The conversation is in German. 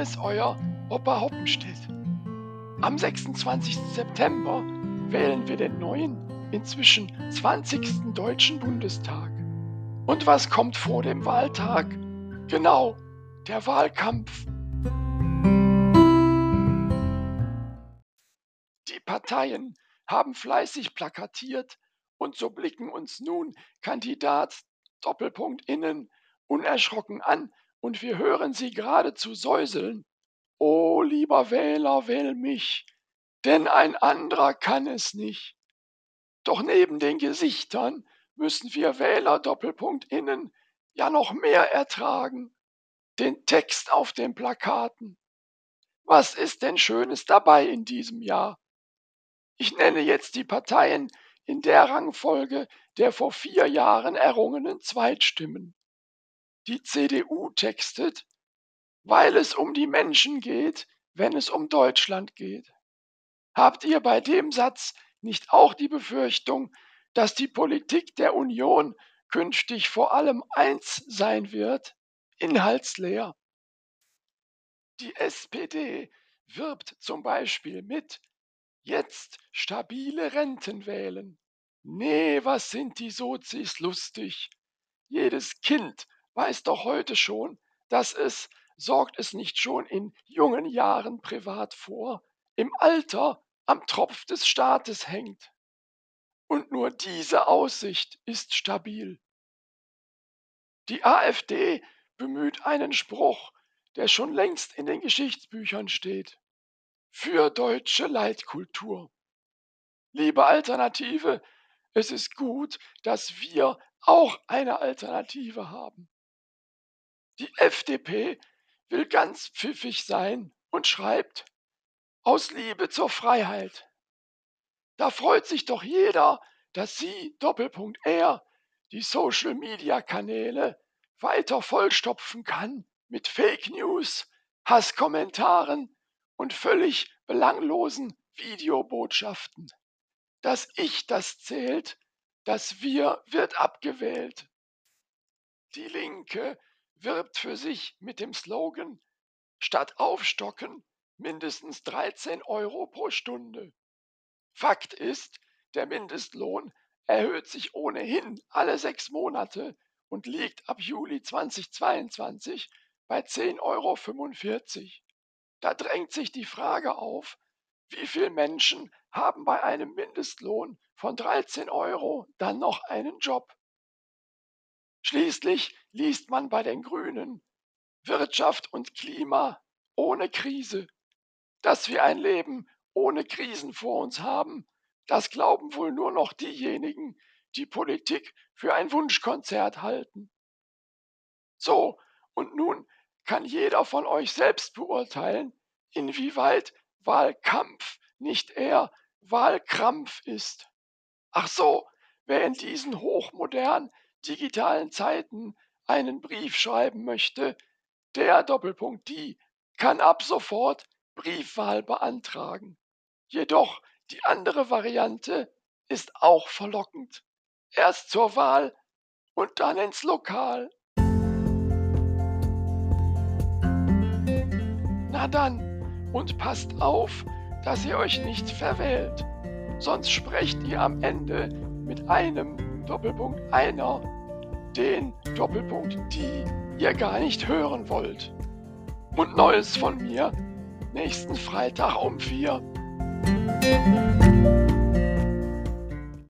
ist euer Opa Hoppenstedt. Am 26. September wählen wir den neuen, inzwischen 20. Deutschen Bundestag. Und was kommt vor dem Wahltag? Genau, der Wahlkampf. Die Parteien haben fleißig plakatiert und so blicken uns nun Kandidat Doppelpunkt innen unerschrocken an und wir hören sie geradezu säuseln. O lieber Wähler, wähl mich, denn ein anderer kann es nicht. Doch neben den Gesichtern müssen wir Wähler Doppelpunkt innen ja noch mehr ertragen. Den Text auf den Plakaten. Was ist denn Schönes dabei in diesem Jahr? Ich nenne jetzt die Parteien in der Rangfolge der vor vier Jahren errungenen Zweitstimmen. Die CDU textet, weil es um die Menschen geht, wenn es um Deutschland geht. Habt ihr bei dem Satz nicht auch die Befürchtung, dass die Politik der Union künftig vor allem eins sein wird, inhaltsleer? Die SPD wirbt zum Beispiel mit Jetzt stabile Renten wählen. Nee, was sind die Sozis lustig? Jedes Kind weiß doch heute schon, dass es, sorgt es nicht schon in jungen Jahren privat vor, im Alter am Tropf des Staates hängt. Und nur diese Aussicht ist stabil. Die AfD bemüht einen Spruch, der schon längst in den Geschichtsbüchern steht für deutsche Leitkultur. Liebe Alternative, es ist gut, dass wir auch eine Alternative haben. Die FDP will ganz pfiffig sein und schreibt aus Liebe zur Freiheit. Da freut sich doch jeder, dass sie Doppelpunkt R die Social-Media-Kanäle weiter vollstopfen kann mit Fake News, Hasskommentaren und völlig belanglosen Videobotschaften. Das Ich, das zählt, das Wir wird abgewählt. Die Linke wirbt für sich mit dem Slogan Statt aufstocken mindestens 13 Euro pro Stunde. Fakt ist, der Mindestlohn erhöht sich ohnehin alle sechs Monate und liegt ab Juli 2022 bei 10,45 Euro. Da drängt sich die Frage auf, wie viele Menschen haben bei einem Mindestlohn von 13 Euro dann noch einen Job? Schließlich liest man bei den Grünen Wirtschaft und Klima ohne Krise. Dass wir ein Leben ohne Krisen vor uns haben, das glauben wohl nur noch diejenigen, die Politik für ein Wunschkonzert halten. So, und nun kann jeder von euch selbst beurteilen, inwieweit Wahlkampf nicht eher Wahlkrampf ist. Ach so, wer in diesen hochmodernen digitalen Zeiten einen Brief schreiben möchte, der Doppelpunkt die kann ab sofort Briefwahl beantragen. Jedoch die andere Variante ist auch verlockend. Erst zur Wahl und dann ins Lokal. Na dann, und passt auf, dass ihr euch nicht verwählt, sonst sprecht ihr am Ende mit einem Doppelpunkt einer, den Doppelpunkt die ihr gar nicht hören wollt. Und Neues von mir nächsten Freitag um vier.